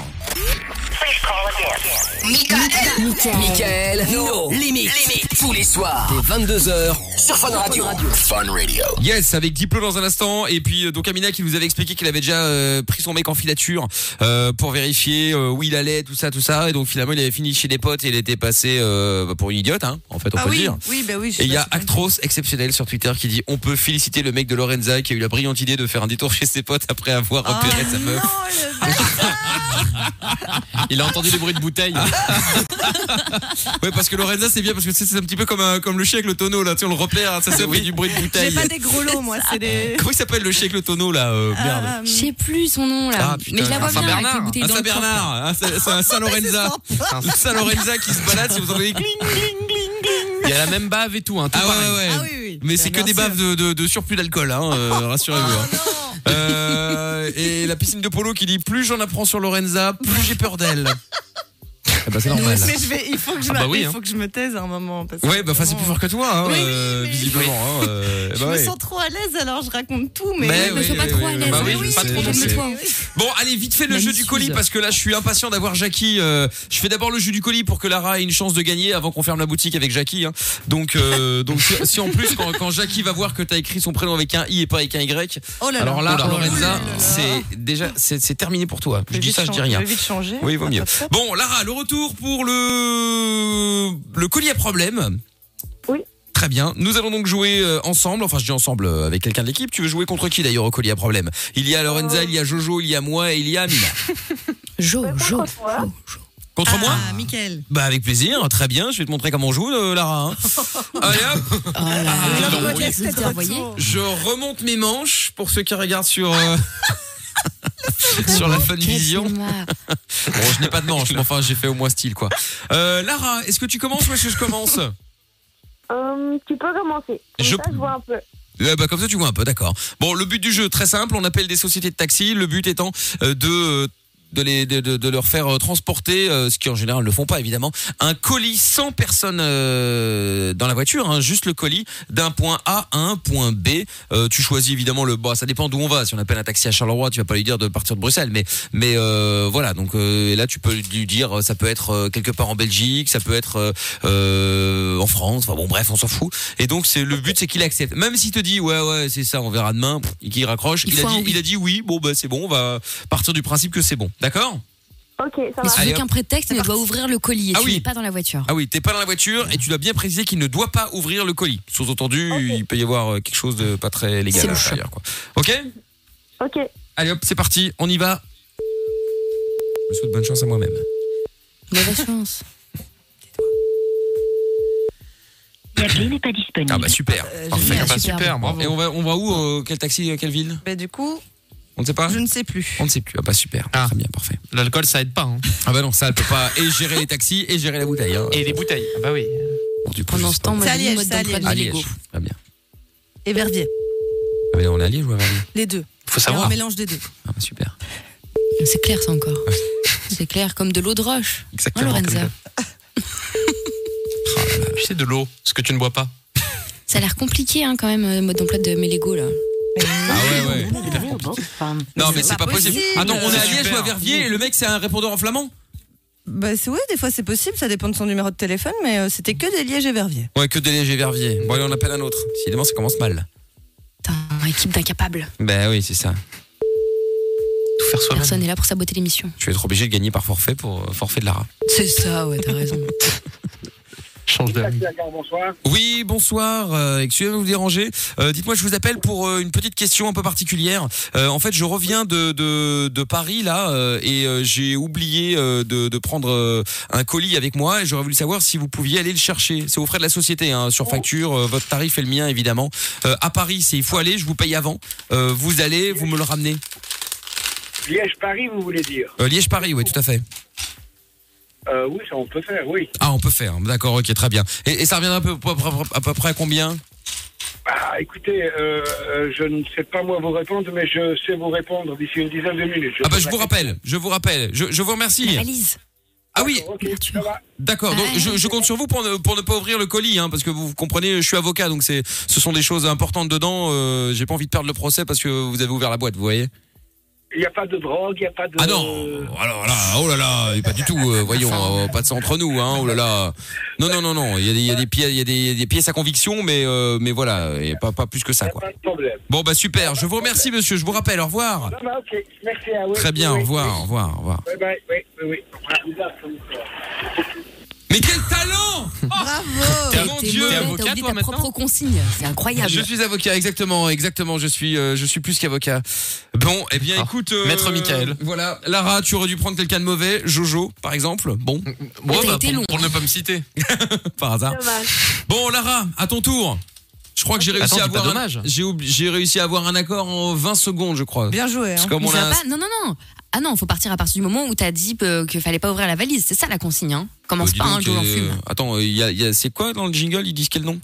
Michael, no limite. Tous les soirs, dès 22h, sur Fun Radio. Fun Radio. Yes, avec Diplo dans un instant. Et puis euh, donc Amina qui nous avait expliqué qu'elle avait déjà euh, pris son mec en filature euh, pour vérifier euh, où il allait, tout ça, tout ça. Et donc finalement il avait fini chez des potes et il était passé euh, pour une idiote, hein, en fait on ah peut oui, le dire. oui, bah oui. Et il y a Actros exceptionnel sur Twitter qui dit on peut féliciter le mec de Lorenza qui a eu la brillante idée de faire un détour chez ses potes après avoir Oh repéré sa meuf. (laughs) Il a entendu des bruits de bouteilles. (laughs) Ouais parce que Lorenza c'est bien parce que c'est c'est un petit peu comme un- comme le chien avec le tonneau là, tu sais on le repère, hein, ça c'est du bruit de J'ai bouteille. pas des gros lots, moi, (laughs) c'est des. Comment il s'appelle le chien avec le tonneau là euh, Merde. Ah, Je sais plus son nom là. Ah, putain, mais je la vois bien avec Saint-Bernard. les bouteilles Un dans le Saint-Bernard, (laughs) (laughs) un Saint- c'est un Saint-Lorenza. Un Saint-Lorenza qui se balade, si vous entendez cling, cling, cling, cling. Il y a la même bave et tout, hein, tout Ah ouais, ouais, ouais. Ah oui, oui. Mais c'est que Bien des baves de, de, de surplus d'alcool, hein, euh, rassurez-vous. hein. Oh non. Euh, et la piscine de polo qui dit plus j'en apprends sur Lorenza, plus j'ai peur d'elle. Eh ben, c'est normal. Mais je vais, il faut que je, Ah bah m'a- oui, il hein. faut que je me taise un moment. Parce que Ouais, bah enfin c'est plus fort que toi, hein, Oui, oui, euh, mais- visiblement. Hein, euh, Je bah me ouais. sens trop à l'aise, alors je raconte tout, mais. Mais oui, sois pas oui, trop à oui. l'aise. Bah oui, mais je sais, je sais. Bon, allez, vite fait le jeu du Magnifique. colis parce que là, je suis impatient d'avoir Jackie. euh, je fais d'abord le jeu du colis pour que Lara ait une chance de gagner avant qu'on ferme la boutique avec Jackie. hein. Donc, euh, (laughs) donc si, si en plus quand, quand Jackie va voir que t'as écrit son prénom avec un i et pas avec un y, Oh là là. alors là, Oh là là. Lorenza, Oh là c'est déjà c'est c'est terminé pour toi. Je dis ça, je dis rien. vais vite changer. Oui, vaut mieux. Hop, hop. Bon, Lara, le retour pour le le colis à problème. Oui. Très bien. Nous allons donc jouer euh, ensemble. Enfin, je dis ensemble euh, avec quelqu'un de l'équipe. Tu veux jouer contre qui d'ailleurs au colis à problème Il y a Lorenza, il y a Jojo, il y a moi et il y a Amina. (laughs) Jo, Jo. contre toi. Contre moi? Ah, Mickaël. Bah avec plaisir. Très bien. Je vais te montrer comment on joue, euh, Lara. hein. (laughs) Allez hop. Oh là là. Ah, Vous envoyé retour. Je remonte mes manches pour ceux qui regardent sur euh, (laughs) sur la Fun Vision. Bon, je n'ai pas de manches, mais enfin j'ai fait au moins style quoi. Euh, Lara, est-ce que tu commences ou est-ce que je commence Euh, tu peux commencer. Comme Je- ça, je vois un peu. Eh bah, comme ça tu vois un peu, d'accord. Bon, le but du jeu très simple, on appelle des sociétés de taxi. Le but étant euh, de euh, de, les, de, de- de leur faire euh, transporter, euh, ce qui en général ne font pas évidemment, un colis sans personne euh, dans la voiture, hein, juste le colis d'un point A à un point B. Euh, tu choisis évidemment le, bon, ça dépend d'où on va. Si on appelle un taxi à Charleroi, tu vas pas lui dire de partir de Bruxelles, mais mais euh, voilà. Donc euh, et là, tu peux lui dire, ça peut être quelque part en Belgique, ça peut être en France. Enfin bon, bref, on s'en fout. Et donc c'est le but, c'est qu'il accepte. Même s'il te dit ouais ouais c'est ça, on verra demain, et qu'il raccroche. Il Il, a dit oui. il a dit oui. Bon bah c'est bon, on va partir du principe que c'est bon. D'accord Ok, ça Mais marche. sous Allez, aucun hop. prétexte, il ne doit ouvrir le colis et Ah tu oui. n'es pas dans la voiture. Ah oui, t'es pas dans la voiture et tu dois bien préciser qu'il ne doit pas ouvrir le colis. Sous-entendu, il peut y avoir euh, quelque chose de pas très légal C'est à louche. l'intérieur, quoi. Ok Ok. Allez hop, c'est parti, on y va. Je me souhaite bonne chance à moi-même. Mauvaise chance. N'est pas disponible. Ah bah super. Euh, Parfait. génial. Ah bah, Super, super, bravo. Et on va on va où euh, Quel taxi euh, Quelle ville? Mais du coup, On ne sait pas je ne sais plus. On ne sait plus. Ah bah super. Ah. Très bien, parfait. L'alcool, ça aide pas. Hein. Ah bah non, ça elle peut pas et gérer les taxis et gérer la bouteille. Hein. Et les bouteilles. Ah bah oui. Bon, du coup, Pendant ce temps, moi, à Liège, c'est à d'emploi de Liège. à Lego. Liège. Très bien. Et Verviers. Ah mais on est à Liège ou à Verviers Les deux. Faut Et savoir. un mélange des deux. Ah super. C'est clair ça encore. C'est clair comme de l'eau de roche. Exactement, Hein, Lorenza (laughs) Tu sais, de l'eau, ce que tu ne bois pas. Ça a l'air compliqué hein, quand même, euh, mode d'emploi de mes Lego là. Ah ouais, ouais. Non, mais c'est pas possible. Attends, on est à Liège ou à Verviers et le mec, c'est un répondeur en flamand Bah c'est oui, des fois c'est possible, ça dépend de son numéro de téléphone, mais euh, c'était que des lièges et verviers. Ouais, que des Liège et Verviers. Bon, allez, on appelle un autre. Décidément, ça commence mal. Putain, équipe d'incapables. Ben oui, c'est ça. Tout faire soi-même. Personne n'est là pour saboter l'émission. Tu vas être obligé de gagner par forfait pour euh, forfait de Lara. C'est ça, ouais, t'as raison. (laughs) Change d'avis. Oui, bonsoir. Euh, Excusez-moi de vous déranger. Euh, Dites-moi, je vous appelle pour euh, une petite question un peu particulière. Euh, en fait, je reviens de, de, de Paris là euh, et euh, j'ai oublié euh, de, de prendre euh, un colis avec moi et j'aurais voulu savoir si vous pouviez aller le chercher. C'est aux frais de la société, hein, sur facture. euh, votre tarif est le mien évidemment. Euh, à Paris, c'est il faut aller. Je vous paye avant. Euh, vous allez, vous me le ramenez. Liège-Paris, vous voulez dire? Euh, Liège-Paris, oui, tout à fait. Euh, Oui, ça on peut faire, oui. Ah, on peut faire. D'accord, ok, très bien. Et, et ça reviendra à peu, à peu- près à combien? Ah, écoutez, euh, euh, je ne sais pas moi vous répondre, mais je sais vous répondre d'ici une dizaine de minutes. Ah bah je vous rappelle, je vous rappelle, je, je vous remercie. Valise. Ah oui, d'accord. Donc je, je compte sur vous pour ne, pour ne pas ouvrir le colis, hein, parce que vous comprenez, je suis avocat, donc c'est ce sont des choses importantes dedans. Euh, J'ai pas envie de perdre le procès parce que vous avez ouvert la boîte, vous voyez? Il n'y a pas de drogue, il n'y a pas de... Ah non, alors là, oh là là, pas du tout. euh, (laughs) voyons, euh, pas de ça entre nous, hein. Oh là là. Non non non non, il y a des il y a des pièces il y a des, des pièces à conviction, mais euh, mais voilà, pas pas plus que ça quoi. Pas de problème. Bon bah super, je vous remercie monsieur, je vous rappelle, au revoir. Ça va, ok. Merci à vous. Très bien, au revoir, au revoir, au revoir. Oui, oui, oui, oui. Mais quel talent (laughs) Bravo T'es mon t'es avocat, oublié toi, ta maintenant propre consigne. C'est incroyable. Je suis avocat, exactement, exactement. Je suis, euh, je suis plus qu'avocat. Bon, eh bien, Ah, écoute, euh, Maître Michael. Voilà, Lara, tu aurais dû prendre quelqu'un de mauvais, Jojo, par exemple. Bon, Bon, t'as bah, été pour, long. pour ne pas me citer. (laughs) par hasard. Dommage. Bon, Lara, à ton tour. Je crois que j'ai réussi Attends, à avoir, un, dommage. j'ai réussi à avoir un accord en 20 secondes, je crois. Bien joué. Hein. comme on a, pas Non, non, non. Ah non, faut partir à partir du moment où t'as dit qu'il fallait pas ouvrir la valise. C'est ça la consigne. Hein. Commence dis pas, hein, donc, Joe en fume. Attends, il y a, il y a- c'est quoi dans le jingle? Ils disent quel nom?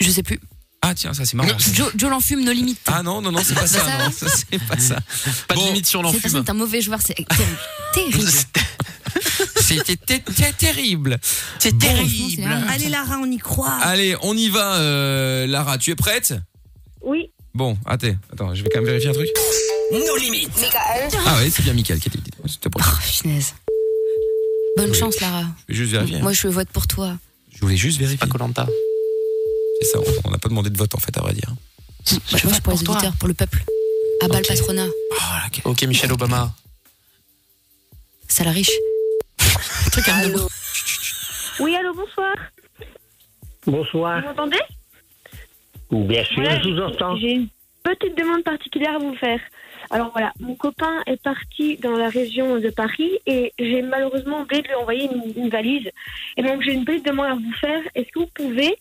Je sais plus. Ah tiens, ça c'est marrant. (laughs) Joe, Joe l'enfume, nos limites. Ah non, non, non, c'est pas (laughs) ça. ça non, ça, c'est pas ça. Pas Bon. de limite sur l'enfume. personne est un mauvais joueur. C'est terrible. (laughs) terrible. C'était terrible. C'est honte. Allez Lara, on y croit. Allez, on y va, euh, Lara. Tu es prête? Oui. Bon, attends, attends, je vais quand même vérifier un truc. Nos limites. Ah ouais, c'est bien Michael qui a été dit. C'était pour. Oh. Bonne Oui. chance, Lara. Je vais juste vérifier. Moi, je vote pour toi. Je voulais juste vérifier. Pas Colanta. C'est ça, on- n'a pas demandé de vote en fait, à vrai dire. Bah, je suis pour les auditeurs, pour le peuple. À bas le Ok. patronat. Ah, là, Ok, Michelle Obama. Ça la riche. Truc à Allô Oui, allô, bonsoir. Bonsoir. Vous m'entendez? Bien sûr, Voilà, je vous entends. J'ai une petite demande particulière à vous faire. Alors voilà, mon copain est parti dans la région de Paris et j'ai malheureusement oublié de lui envoyer une, une valise. Et donc j'ai une petite demande à vous faire. Est-ce que vous pouvez,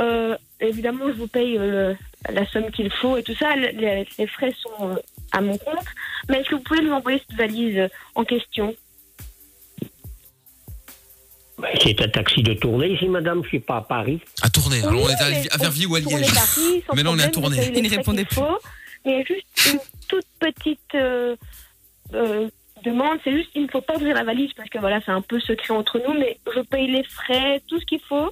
euh, évidemment je vous paye euh, le- la somme qu'il faut et tout ça, le- les, les frais sont euh, à mon compte, mais est-ce que vous pouvez lui envoyer cette valise en question? C'est un taxi de tournée ici, madame, je suis pas à Paris. À tourner. Alors on est à, à Verviers ou à Liège. les Paris, sans (laughs) Mais là, on est à les Il ne répondait qu'il faut. Mais juste une toute petite euh, euh, demande, c'est juste il ne faut pas ouvrir la valise parce que voilà, c'est un peu secret entre nous, mais je paye les frais, tout ce qu'il faut,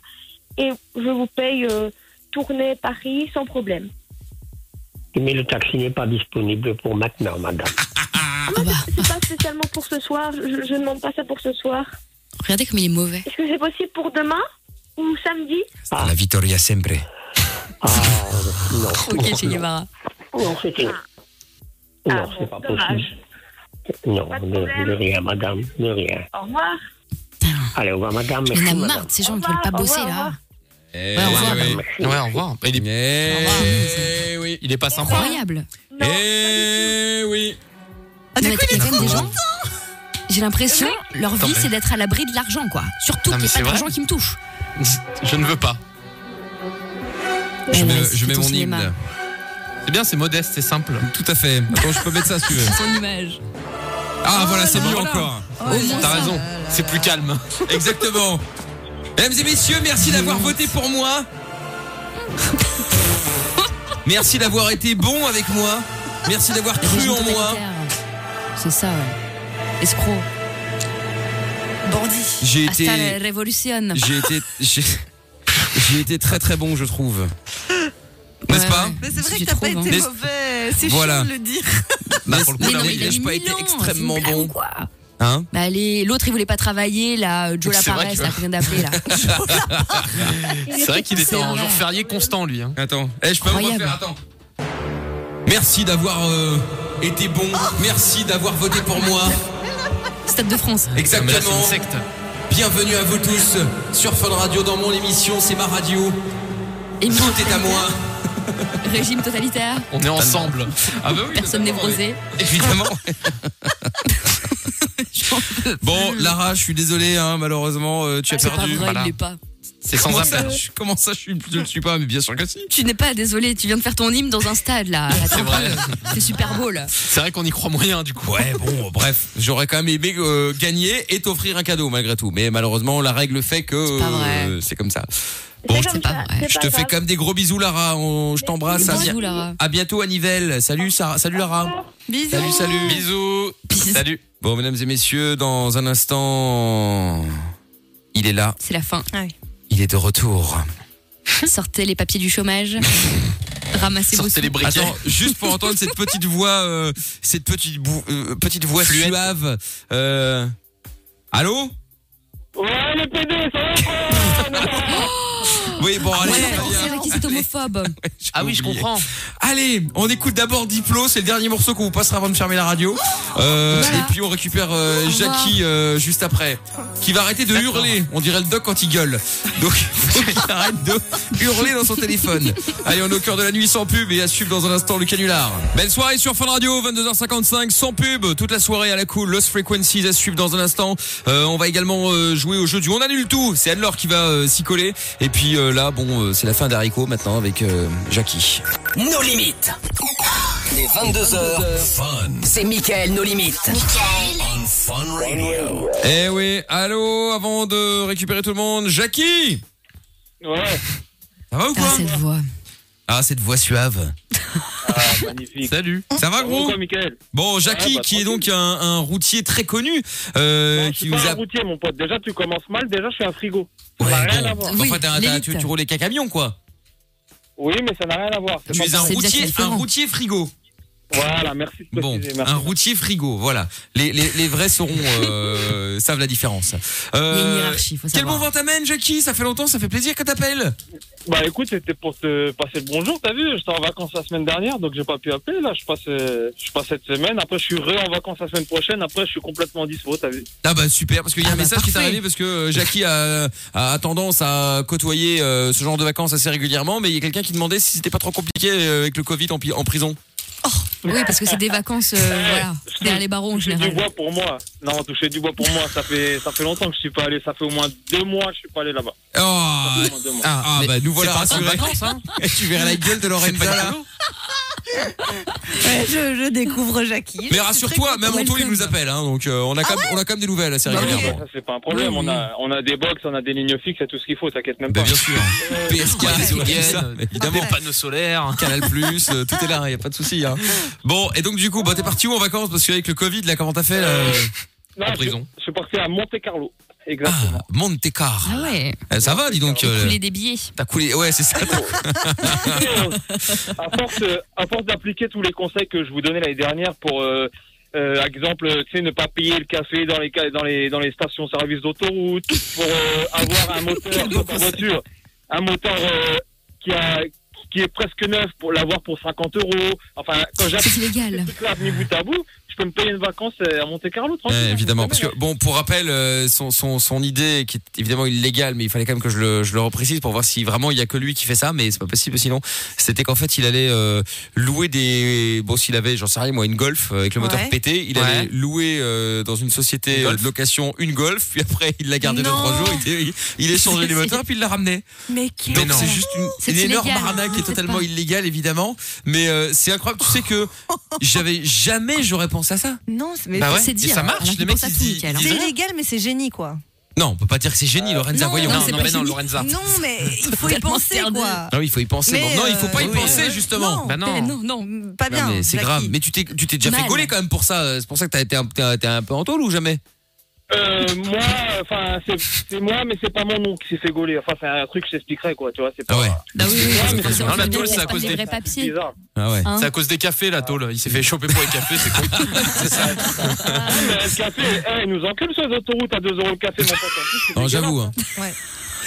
et je vous paye euh, tournée Paris sans problème. Mais le taxi n'est pas disponible pour maintenant, madame. Ah, mais c'est- c'est pas spécialement pour ce soir, je, je ne demande pas ça pour ce soir. Regardez comme il est mauvais. Est-ce que c'est possible pour demain ou samedi La Vittoria sempre. Ah, non. Ok, Che Guevara. Non, c'était. Ah, Non, bon, c'est pas dommage. possible. Non, Pas de de, problème. de rien, madame, de rien. Au revoir. Allez, au revoir, madame. Il y en Merci, a madame. marre de ces gens qui veulent pas bosser là. revoir. Eh, Ouais, au revoir. oui. Ouais, au revoir. Il, est, Eh, oui. il est pas sympa. Incroyable. Eh oui. Ah, coup, il y a quand même des D'accord. gens. J'ai l'impression, leur vie, c'est d'être à l'abri de l'argent, quoi. Surtout qu'il n'y ait c'est pas d'argent qui me touche. Je ne veux pas. Je Ouais, mets, ouais, je mets mon cinéma. hymne. C'est bien, c'est modeste, c'est simple. Tout à fait. Attends, je peux mettre ça si tu veux. (laughs) Son image. Ah voilà, c'est mieux encore. Oh, T'as raison, c'est plus calme. (laughs) Exactement. Mesdames et messieurs, merci d'avoir voté pour moi. Merci d'avoir été bon avec moi. Merci d'avoir cru en moi. C'est ça. ouais. Escroc. Bandit. J'ai Hasta été, la révolution. j'ai été, (laughs) j'ai, j'ai été très très bon, je trouve. N'est-ce Ouais, pas. Mais c'est vrai Tu que t'as pas trouves, été hein. mauvais. C'est Voilà. chiant de le dire. (laughs) Bah, pour le coup, Mais non, mais il a pas été extrêmement bon. ou quoi Hein Bah allez, l'autre il voulait pas travailler là, Joe Laparesse que- là, d'appeler là. (laughs) C'est vrai qu'il était en vrai. jour férié constant, lui. hein. Attends, eh, je peux vous refaire, attends. Merci d'avoir euh, été bon. Merci d'avoir voté pour moi. Stade de France. Là, Exactement. une secte. Bienvenue à vous tous sur Fun Radio dans mon émission, c'est ma radio. Et Tout est à moi. (laughs) Régime totalitaire. On est ensemble. Ah bah oui. Personne n'est brosé. Évidemment. (laughs) Bon, Lara, je suis désolé, hein, malheureusement, euh, tu as pas perdu. vrai, Voilà. il l'est pas. C'est sans Comment ça, appel. je, comment ça, je, suis, je le suis pas, mais bien sûr que si. Tu n'es pas désolé, tu viens de faire ton hymne dans un stade là. (laughs) C'est vrai. C'est Super Bowl. C'est vrai qu'on y croit moyen, du coup. Ouais, bon, bref, j'aurais quand même aimé euh, gagner et t'offrir un cadeau malgré tout. Mais malheureusement, la règle fait que euh, c'est comme ça. Bon, je, pas je te fais quand même des gros bisous, Lara. On- je t'embrasse. À, Bisous, Lara. à bientôt à Nivelles. Salut, Sarah. Salut, Lara. Bisous. Salut, salut. Bisous. Salut. Bon, mesdames et messieurs, dans un instant, il est là. C'est la fin. Ah oui. Est de retour. (laughs) Sortez les papiers du chômage. (laughs) Ramassez vos Sortez les briquets. Attends, juste pour entendre cette petite voix, euh, cette petite, bou- euh, petite voix Fluette. suave. Euh... Allô? Ouais, les PD, ça va (laughs) (gasps) Oui, bon, allez. Ouais, ça on vient. sait avec qui c'est homophobe. (laughs) Ah oui, je comprends. Allez, on écoute d'abord Diplo, c'est le dernier morceau qu'on vous passera avant de fermer la radio. Euh, Voilà. Et puis on récupère euh, Jackie euh, juste après, qui va arrêter de hurler. On dirait le doc quand il gueule. Donc il (laughs) faut qu'il arrête de hurler dans son téléphone. Allez, on est au cœur de la nuit sans pub et à suivre dans un instant le canular. Belle soirée sur Fun Radio, 22h55 sans pub, toute la soirée à la cool. Lost Frequencies à suivre dans un instant. Euh, on va également euh, jouer au jeu du on annule tout. C'est Anne-Laure qui va euh, s'y coller. Et puis euh, là, bon, euh, c'est la fin d'Haricot maintenant avec euh, Jackie. Nos limites. Les 22h, c'est Mickaël, nos limites. Eh oui, allô, avant de récupérer tout le monde, Jackie Ouais, Ça va ou Ah, quoi cette voix. Ah, cette voix suave. ah, magnifique. Salut. Ça va gros Bon, Jackie, Ouais, bah, qui est donc un, un routier très connu, euh, Non, je qui suis vous pas a... un routier, mon pote. Déjà, tu commences mal. Déjà, je suis un frigo. Ouais, bon. Oui, t'as- l'élite. tu, tu qu'un camion, quoi. Oui, mais ça n'a rien à voir. Tu es un routier frigo. Voilà, merci de Bon, merci. un routier frigo, voilà. Les, les, les vrais sauront, euh, (laughs) savent la différence. Il y a une Euh, hiérarchie, faut quel bon vent t'amène, Jackie? Ça fait longtemps, ça fait plaisir que t'appelles. Bah écoute, c'était pour te passer le bonjour, t'as vu? J'étais en vacances la semaine dernière, donc j'ai pas pu appeler. Là, je passe, euh, je passe cette semaine. Après, je suis re en vacances la semaine prochaine. Après, je suis complètement dispo, t'as vu Ah bah super parce qu'il y a Ah un bah message qui est parfait. arrivé parce que euh, Jackie a, a tendance à côtoyer euh, ce genre de vacances assez régulièrement mais il y a quelqu'un qui demandait si c'était pas trop compliqué euh, avec le Covid en, pi- en prison. Oui, parce que c'est des vacances, euh, voilà, derrière les barreaux en Toucher du bois pour moi. Non, toucher du bois pour moi. Ça fait, ça fait longtemps que je suis pas allé. Ça fait au moins deux mois que je suis pas allé là-bas. Oh, ah, mais bah nous voilà rassurés. vacances, hein. (laughs) tu verrais la gueule de Lorenza là. Ouais, je, je découvre Jackie. Mais rassure-toi, même contente. Anto il nous appelle hein, donc euh, on a quand même, on a quand même des nouvelles assez Ah, régulièrement. Ça, c'est pas un problème. Oui, on, a, on a des box, on a des lignes fixes et tout ce qu'il faut. T'inquiète même Bah, pas. bien sûr. PSK, Ouais, évidemment. panneaux solaires. Canal Plus, euh, tout est là, y a pas de souci. Hein. Bon, et donc du coup, bah t'es parti où en vacances? Parce qu'avec le Covid, là, comment t'as fait là Non, en je- prison? Je, suis parti à Monte Carlo. Ah, Exactement. Monte Car. Ah ouais, Eh, Ça va, dis donc. euh, couler des billets. T'as coulé, ouais, c'est ça. (laughs) à force, euh, à force d'appliquer tous les conseils que je vous donnais l'année dernière pour, euh, euh, exemple, tu sais, ne pas payer le café dans les ca- dans les dans les stations-service d'autoroute, pour euh, avoir un moteur dans ta voiture, un moteur euh, qui a qui est presque neuf pour l'avoir pour 50 euros. Enfin, quand j'applique trucs-là mis bout à bout, je peux me payer une vacance euh, à Monte Carlo tranquille. Eh, hein, évidemment, parce que bon, pour rappel, euh, son, son, son idée qui est évidemment illégale, mais il fallait quand même que je le, je le reprécise pour voir si vraiment il y a que lui qui fait ça, mais c'est pas possible sinon. C'était qu'en fait, il allait euh, louer des, bon, s'il avait, j'en sais rien, moi, une Golf avec le moteur Ouais. pété, il Ouais. allait louer euh, dans une société Une de location une Golf, puis après il l'a gardé deux trois jours, il, il, il échangeait les moteurs, puis il l'a ramené. Mais quel Donc c'est juste une, une énorme illégal. arnaque qui est totalement pas. illégale évidemment, mais euh, c'est incroyable. Tu sais que (laughs) j'avais jamais j'aurais pensé à ça. Non, mais Bah ouais. C'est Et dire. ça marche, les tout, disent- Mickaël, hein. c'est illégal, mais c'est génie, quoi. Non, on peut pas dire que c'est génie, Lorenza, voyons. non, c'est non, mais non. Lorenza. Non, mais (laughs) il faut y penser, quoi. Oui, il faut y penser. Mais, non, il faut pas y euh, penser, oui, justement. non. Bah non. Non, non. Pas Non, bien. c'est grave. Mais tu t'es, tu t'es déjà fait gauler quand même pour ça. C'est pour ça que t'as été un peu en tôle ou jamais? Euh, moi, enfin, c'est moi, mais c'est pas mon nom qui s'est fait gauler. Enfin, c'est un truc que je t'expliquerai, quoi, tu vois. C'est pas. Ah ouais. Bah oui, oui, c'est forcément Non, la bien, tôle, c'est c'est à pas cause des. Ah ouais. Hein C'est à cause des cafés, la tôle. Il s'est fait choper pour les cafés, c'est con. (laughs) c'est ça. Mais le café, eh, ils nous encule sur les autoroutes à 2 euros le café, mon pote. Non, j'avoue. hein. Ouais.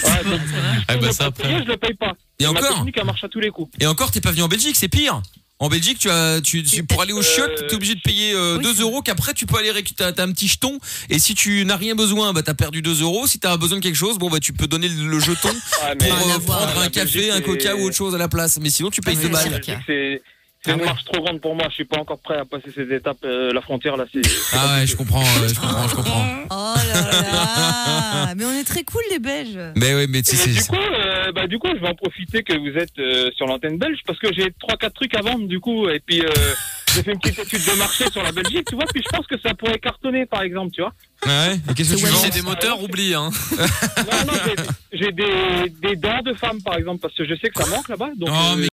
Ouais, donc, Ah je bah ça après. je le paye pas. Et Ma encore technique, elle marche à tous les coups. Et encore, t'es pas venu en Belgique, c'est pire. En Belgique, tu as, tu, tu- pour aller au chiottes, t'es obligé de payer euh, 2 euros. Qu'après, tu peux aller récupérer. T'as un petit jeton. Et si tu n'as rien besoin, bah t'as perdu 2 euros. Si t'as besoin de quelque chose, bon bah tu peux donner le, jeton Ah, pour euh, prendre un café, un coca ou autre chose à la place. Mais sinon, tu payes Ah, 2 oui, balles. C'est Ah une ouais. marche trop grande pour moi. Je suis pas encore prêt à passer ces étapes. euh, la frontière, là, c'est. Ah ouais, je comprends, euh, je comprends, je comprends. (laughs) Oh là là Mais on est très cool, les Belges. Mais ouais, mais tu sais, du coup, euh, bah, du coup, je vais en profiter que vous êtes euh, sur l'antenne belge parce que j'ai trois quatre trucs à vendre du coup et puis euh, (laughs) j'ai fait une petite étude de marché sur la Belgique, tu vois, puis je pense que ça pourrait cartonner par exemple, tu vois. Ah ouais? Et qu'est-ce que tu vends? C'est des moteurs, oublie, hein. (laughs) Non, non, j'ai- j'ai des, des dents de femmes par exemple parce que je sais que ça manque là-bas. Donc, Oh, euh, mais